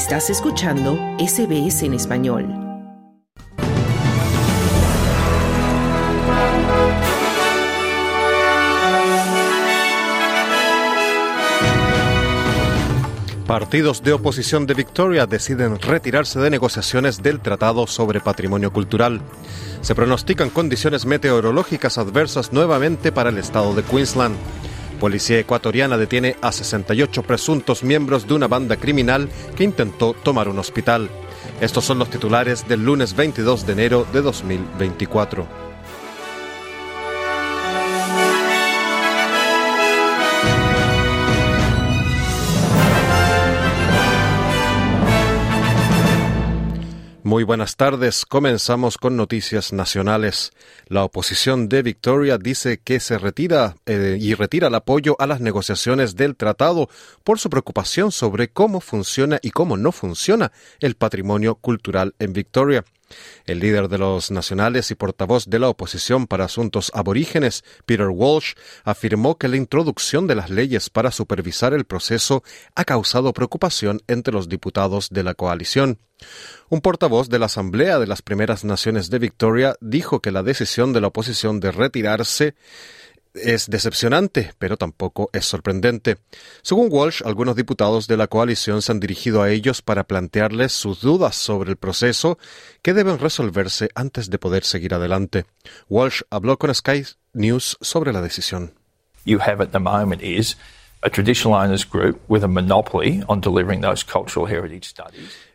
Estás escuchando SBS en español. Partidos de oposición de Victoria deciden retirarse de negociaciones del Tratado sobre Patrimonio Cultural. Se pronostican condiciones meteorológicas adversas nuevamente para el estado de Queensland. Policía ecuatoriana detiene a 68 presuntos miembros de una banda criminal que intentó tomar un hospital. Estos son los titulares del lunes 22 de enero de 2024. Muy buenas tardes. Comenzamos con noticias nacionales. La oposición de Victoria dice que se retira eh, y retira el apoyo a las negociaciones del tratado por su preocupación sobre cómo funciona y cómo no funciona el patrimonio cultural en Victoria. El líder de los nacionales y portavoz de la oposición para asuntos aborígenes, Peter Walsh, afirmó que la introducción de las leyes para supervisar el proceso ha causado preocupación entre los diputados de la coalición. Un portavoz de la Asamblea de las Primeras Naciones de Victoria dijo que la decisión de la oposición de retirarse es decepcionante, pero tampoco es sorprendente. Según Walsh, algunos diputados de la coalición se han dirigido a ellos para plantearles sus dudas sobre el proceso que deben resolverse antes de poder seguir adelante. Walsh habló con Sky News sobre la decisión.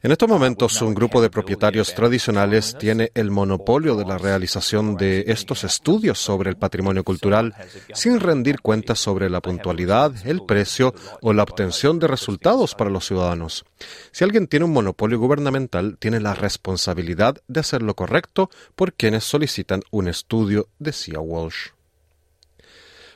En estos momentos, un grupo de propietarios tradicionales tiene el monopolio de la realización de estos estudios sobre el patrimonio cultural sin rendir cuentas sobre la puntualidad, el precio o la obtención de resultados para los ciudadanos. Si alguien tiene un monopolio gubernamental, tiene la responsabilidad de hacer lo correcto por quienes solicitan un estudio, decía Walsh.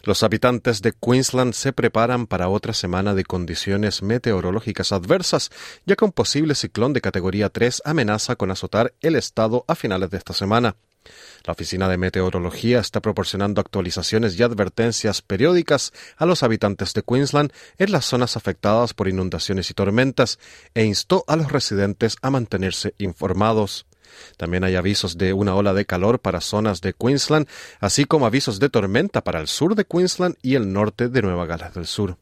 Los habitantes de Queensland se preparan para otra semana de condiciones meteorológicas adversas, ya que un posible ciclón de categoría 3 amenaza con azotar el estado a finales de esta semana. La Oficina de Meteorología está proporcionando actualizaciones y advertencias periódicas a los habitantes de Queensland en las zonas afectadas por inundaciones y tormentas e instó a los residentes a mantenerse informados. También hay avisos de una ola de calor para zonas de Queensland, así como avisos de tormenta para el sur de Queensland y el norte de Nueva Gales del Sur.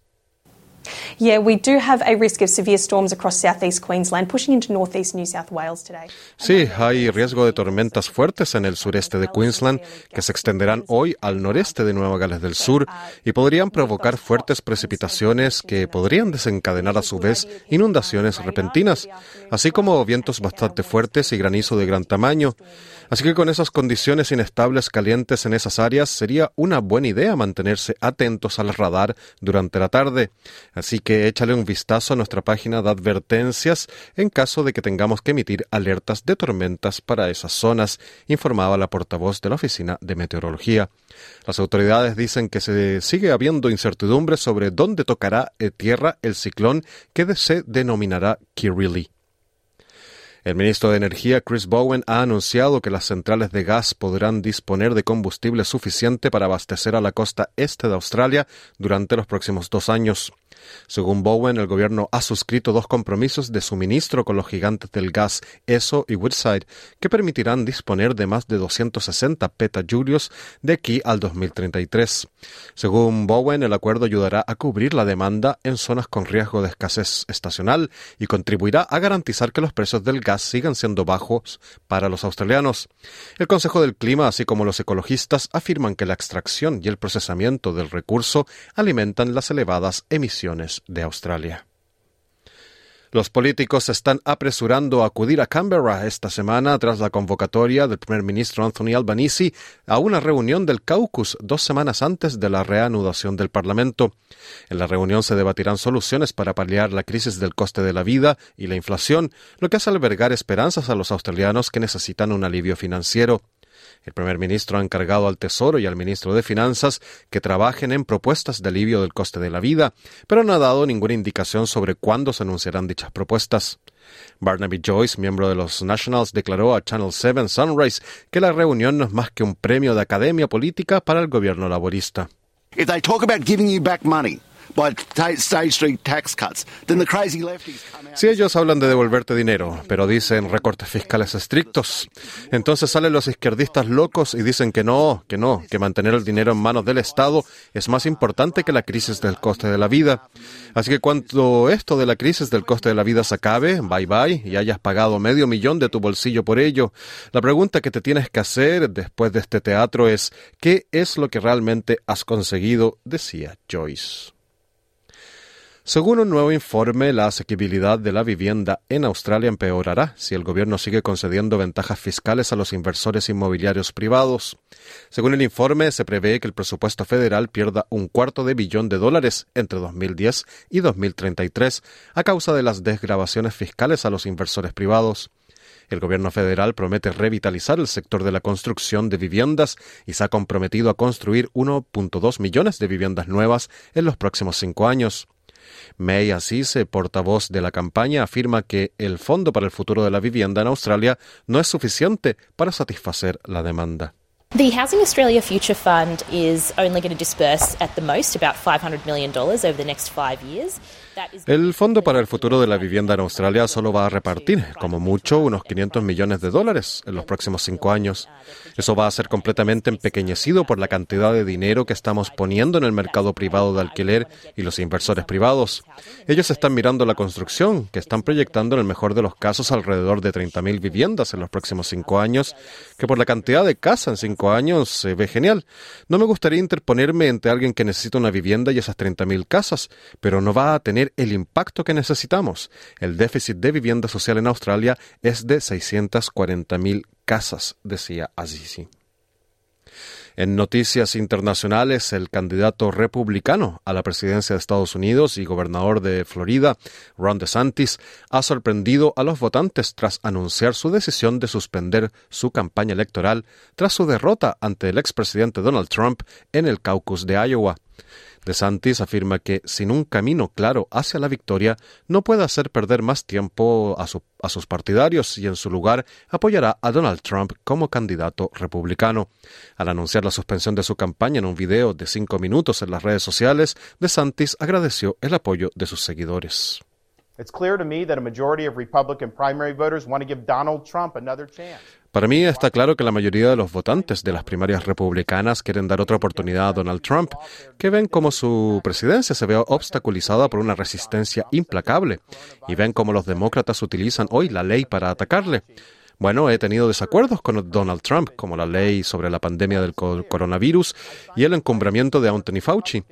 Sí, hay riesgo de tormentas fuertes en el sureste de Queensland que se extenderán hoy al noreste de Nueva Gales del Sur y podrían provocar fuertes precipitaciones que podrían desencadenar a su vez inundaciones repentinas, así como vientos bastante fuertes y granizo de gran tamaño. Así que con esas condiciones inestables calientes en esas áreas sería una buena idea mantenerse atentos al radar durante la tarde. Así que échale un vistazo a nuestra página de advertencias en caso de que tengamos que emitir alertas de tormentas para esas zonas, informaba la portavoz de la Oficina de Meteorología. Las autoridades dicen que se sigue habiendo incertidumbre sobre dónde tocará tierra el ciclón que se denominará Kirili. El ministro de Energía, Chris Bowen, ha anunciado que las centrales de gas podrán disponer de combustible suficiente para abastecer a la costa este de Australia durante los próximos dos años. Según Bowen, el gobierno ha suscrito dos compromisos de suministro con los gigantes del gas ESO y Woodside, que permitirán disponer de más de 260 petajulios de aquí al 2033. Según Bowen, el acuerdo ayudará a cubrir la demanda en zonas con riesgo de escasez estacional y contribuirá a garantizar que los precios del gas sigan siendo bajos para los australianos. El Consejo del Clima, así como los ecologistas, afirman que la extracción y el procesamiento del recurso alimentan las elevadas emisiones de Australia. Los políticos se están apresurando a acudir a Canberra esta semana tras la convocatoria del primer ministro Anthony Albanese a una reunión del caucus dos semanas antes de la reanudación del Parlamento. En la reunión se debatirán soluciones para paliar la crisis del coste de la vida y la inflación, lo que hace albergar esperanzas a los australianos que necesitan un alivio financiero. El primer ministro ha encargado al Tesoro y al ministro de Finanzas que trabajen en propuestas de alivio del coste de la vida, pero no ha dado ninguna indicación sobre cuándo se anunciarán dichas propuestas. Barnaby Joyce, miembro de los Nationals, declaró a Channel 7 Sunrise que la reunión no es más que un premio de academia política para el gobierno laborista. Si ellos hablan de devolverte dinero, pero dicen recortes fiscales estrictos, entonces salen los izquierdistas locos y dicen que no, que no, que mantener el dinero en manos del Estado es más importante que la crisis del coste de la vida. Así que cuando esto de la crisis del coste de la vida se acabe, bye bye, y hayas pagado medio millón de tu bolsillo por ello, la pregunta que te tienes que hacer después de este teatro es ¿qué es lo que realmente has conseguido? decía Joyce. Según un nuevo informe, la asequibilidad de la vivienda en Australia empeorará si el gobierno sigue concediendo ventajas fiscales a los inversores inmobiliarios privados. Según el informe, se prevé que el presupuesto federal pierda un cuarto de billón de dólares entre 2010 y 2033 a causa de las desgrabaciones fiscales a los inversores privados. El gobierno federal promete revitalizar el sector de la construcción de viviendas y se ha comprometido a construir 1.2 millones de viviendas nuevas en los próximos cinco años. May Assise, portavoz de la campaña, afirma que el Fondo para el Futuro de la Vivienda en Australia no es suficiente para satisfacer la demanda. The Housing Australia Future Fund is only going to disperse at the most about $500 million over the next five years. El Fondo para el Futuro de la Vivienda en Australia solo va a repartir, como mucho, unos 500 millones de dólares en los próximos cinco años. Eso va a ser completamente empequeñecido por la cantidad de dinero que estamos poniendo en el mercado privado de alquiler y los inversores privados. Ellos están mirando la construcción, que están proyectando en el mejor de los casos alrededor de 30.000 viviendas en los próximos cinco años, que por la cantidad de casas en cinco años se ve genial. No me gustaría interponerme entre alguien que necesita una vivienda y esas 30.000 casas, pero no va a tener el impacto que necesitamos. El déficit de vivienda social en Australia es de 640.000 casas, decía Azizi. En noticias internacionales, el candidato republicano a la presidencia de Estados Unidos y gobernador de Florida, Ron DeSantis, ha sorprendido a los votantes tras anunciar su decisión de suspender su campaña electoral tras su derrota ante el expresidente Donald Trump en el caucus de Iowa. DeSantis afirma que sin un camino claro hacia la victoria no puede hacer perder más tiempo a, sus partidarios y en su lugar apoyará a Donald Trump como candidato republicano. Al anunciar la suspensión de su campaña en un video de cinco minutos en las redes sociales, DeSantis agradeció el apoyo de sus seguidores. Para mí está claro que la mayoría de los votantes de las primarias republicanas quieren dar otra oportunidad a Donald Trump, que ven como su presidencia se ve obstaculizada por una resistencia implacable y ven como los demócratas utilizan hoy la ley para atacarle. Bueno, he tenido desacuerdos con Donald Trump, como la ley sobre la pandemia del coronavirus y el encumbramiento de Anthony Fauci.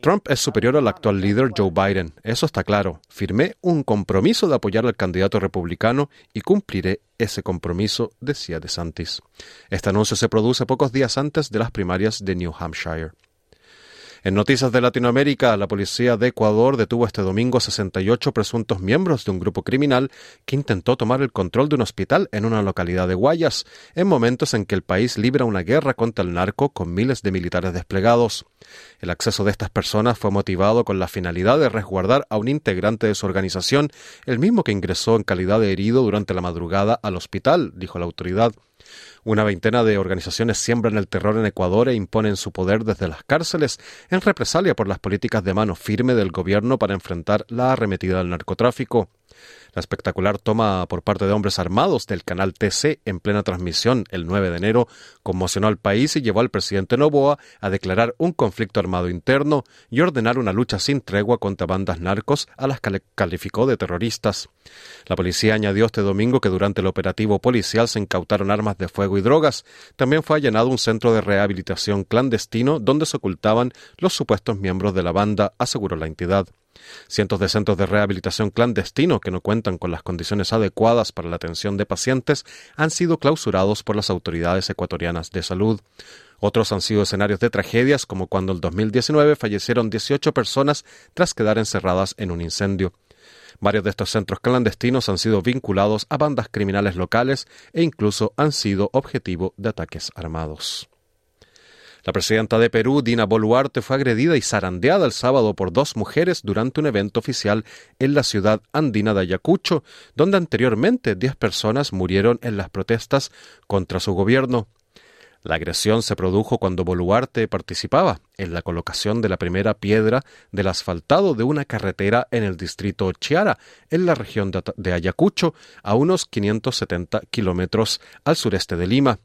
Trump es superior al actual líder Joe Biden, eso está claro. Firmé un compromiso de apoyar al candidato republicano y cumpliré ese compromiso, decía DeSantis. Este anuncio se produce pocos días antes de las primarias de New Hampshire. En noticias de Latinoamérica, la policía de Ecuador detuvo este domingo a 68 presuntos miembros de un grupo criminal que intentó tomar el control de un hospital en una localidad de Guayas, en momentos en que el país libra una guerra contra el narco con miles de militares desplegados. El acceso de estas personas fue motivado con la finalidad de resguardar a un integrante de su organización, el mismo que ingresó en calidad de herido durante la madrugada al hospital, dijo la autoridad. Una veintena de organizaciones siembran el terror en Ecuador e imponen su poder desde las cárceles en represalia por las políticas de mano firme del gobierno para enfrentar la arremetida del narcotráfico. La espectacular toma por parte de hombres armados del canal TC en plena transmisión el 9 de enero conmocionó al país y llevó al presidente Novoa a declarar un conflicto armado interno y ordenar una lucha sin tregua contra bandas narcos a las que calificó de terroristas. La policía añadió este domingo que durante el operativo policial se incautaron armas de fuego y drogas. También fue allanado un centro de rehabilitación clandestino donde se ocultaban los supuestos miembros de la banda, aseguró la entidad. Cientos de centros de rehabilitación clandestinos que no cuentan con las condiciones adecuadas para la atención de pacientes han sido clausurados por las autoridades ecuatorianas de salud. Otros han sido escenarios de tragedias, como cuando en 2019 fallecieron 18 personas tras quedar encerradas en un incendio. Varios de estos centros clandestinos han sido vinculados a bandas criminales locales e incluso han sido objetivo de ataques armados. La presidenta de Perú, Dina Boluarte, fue agredida y zarandeada el sábado por dos mujeres durante un evento oficial en la ciudad andina de Ayacucho, donde anteriormente diez personas murieron en las protestas contra su gobierno. La agresión se produjo cuando Boluarte participaba en la colocación de la primera piedra del asfaltado de una carretera en el distrito Chiara, en la región de Ayacucho, a unos 570 kilómetros al sureste de Lima.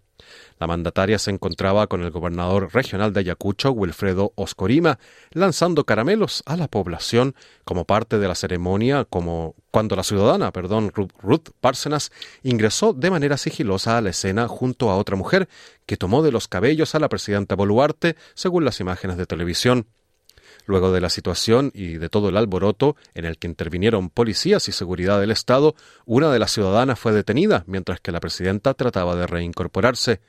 La mandataria se encontraba con el gobernador regional de Ayacucho, Wilfredo Oscorima, lanzando caramelos a la población como parte de la ceremonia, como cuando la ciudadana, perdón, Ruth Parsenas, ingresó de manera sigilosa a la escena junto a otra mujer que tomó de los cabellos a la presidenta Boluarte, según las imágenes de televisión. Luego de la situación y de todo el alboroto en el que intervinieron policías y seguridad del Estado, una de las ciudadanas fue detenida mientras que la presidenta trataba de reincorporarse.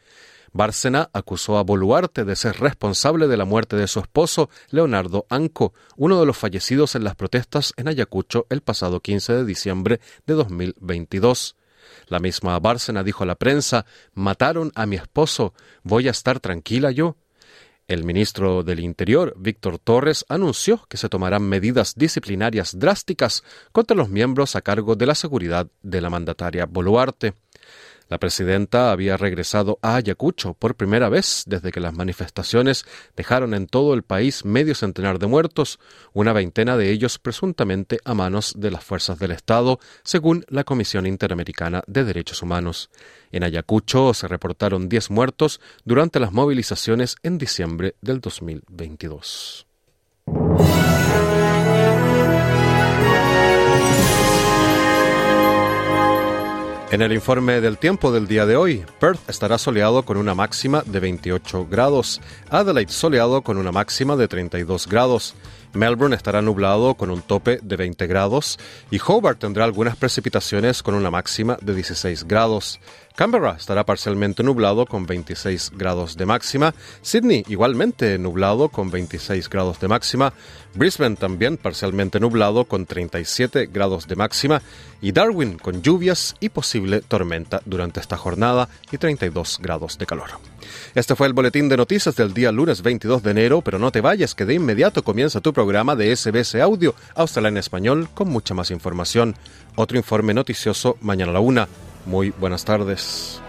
Bárcena acusó a Boluarte de ser responsable de la muerte de su esposo, Leonardo Anco, uno de los fallecidos en las protestas en Ayacucho el pasado 15 de diciembre de 2022. La misma Bárcena dijo a la prensa, mataron a mi esposo, ¿voy a estar tranquila yo? El ministro del Interior, Víctor Torres, anunció que se tomarán medidas disciplinarias drásticas contra los miembros a cargo de la seguridad de la mandataria Boluarte. La presidenta había regresado a Ayacucho por primera vez desde que las manifestaciones dejaron en todo el país medio centenar de muertos, una veintena de ellos presuntamente a manos de las fuerzas del Estado, según la Comisión Interamericana de Derechos Humanos. En Ayacucho se reportaron 10 muertos durante las movilizaciones en diciembre del 2022. En el informe del tiempo del día de hoy, Perth estará soleado con una máxima de 28 grados, Adelaide soleado con una máxima de 32 grados, Melbourne estará nublado con un tope de 20 grados y Hobart tendrá algunas precipitaciones con una máxima de 16 grados. Canberra estará parcialmente nublado con 26 grados de máxima, Sydney igualmente nublado con 26 grados de máxima, Brisbane también parcialmente nublado con 37 grados de máxima y Darwin con lluvias y posible tormenta durante esta jornada y 32 grados de calor. Este fue el boletín de noticias del día lunes 22 de enero, pero no te vayas que de inmediato comienza tu programa de SBS Audio, Australia en Español, con mucha más información. Otro informe noticioso mañana a la una. Muy buenas tardes.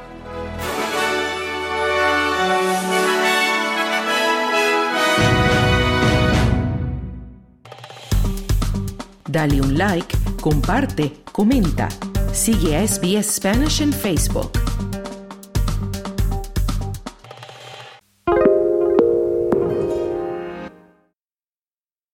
Dale un like, comparte, comenta. Sigue a SBS Spanish en Facebook.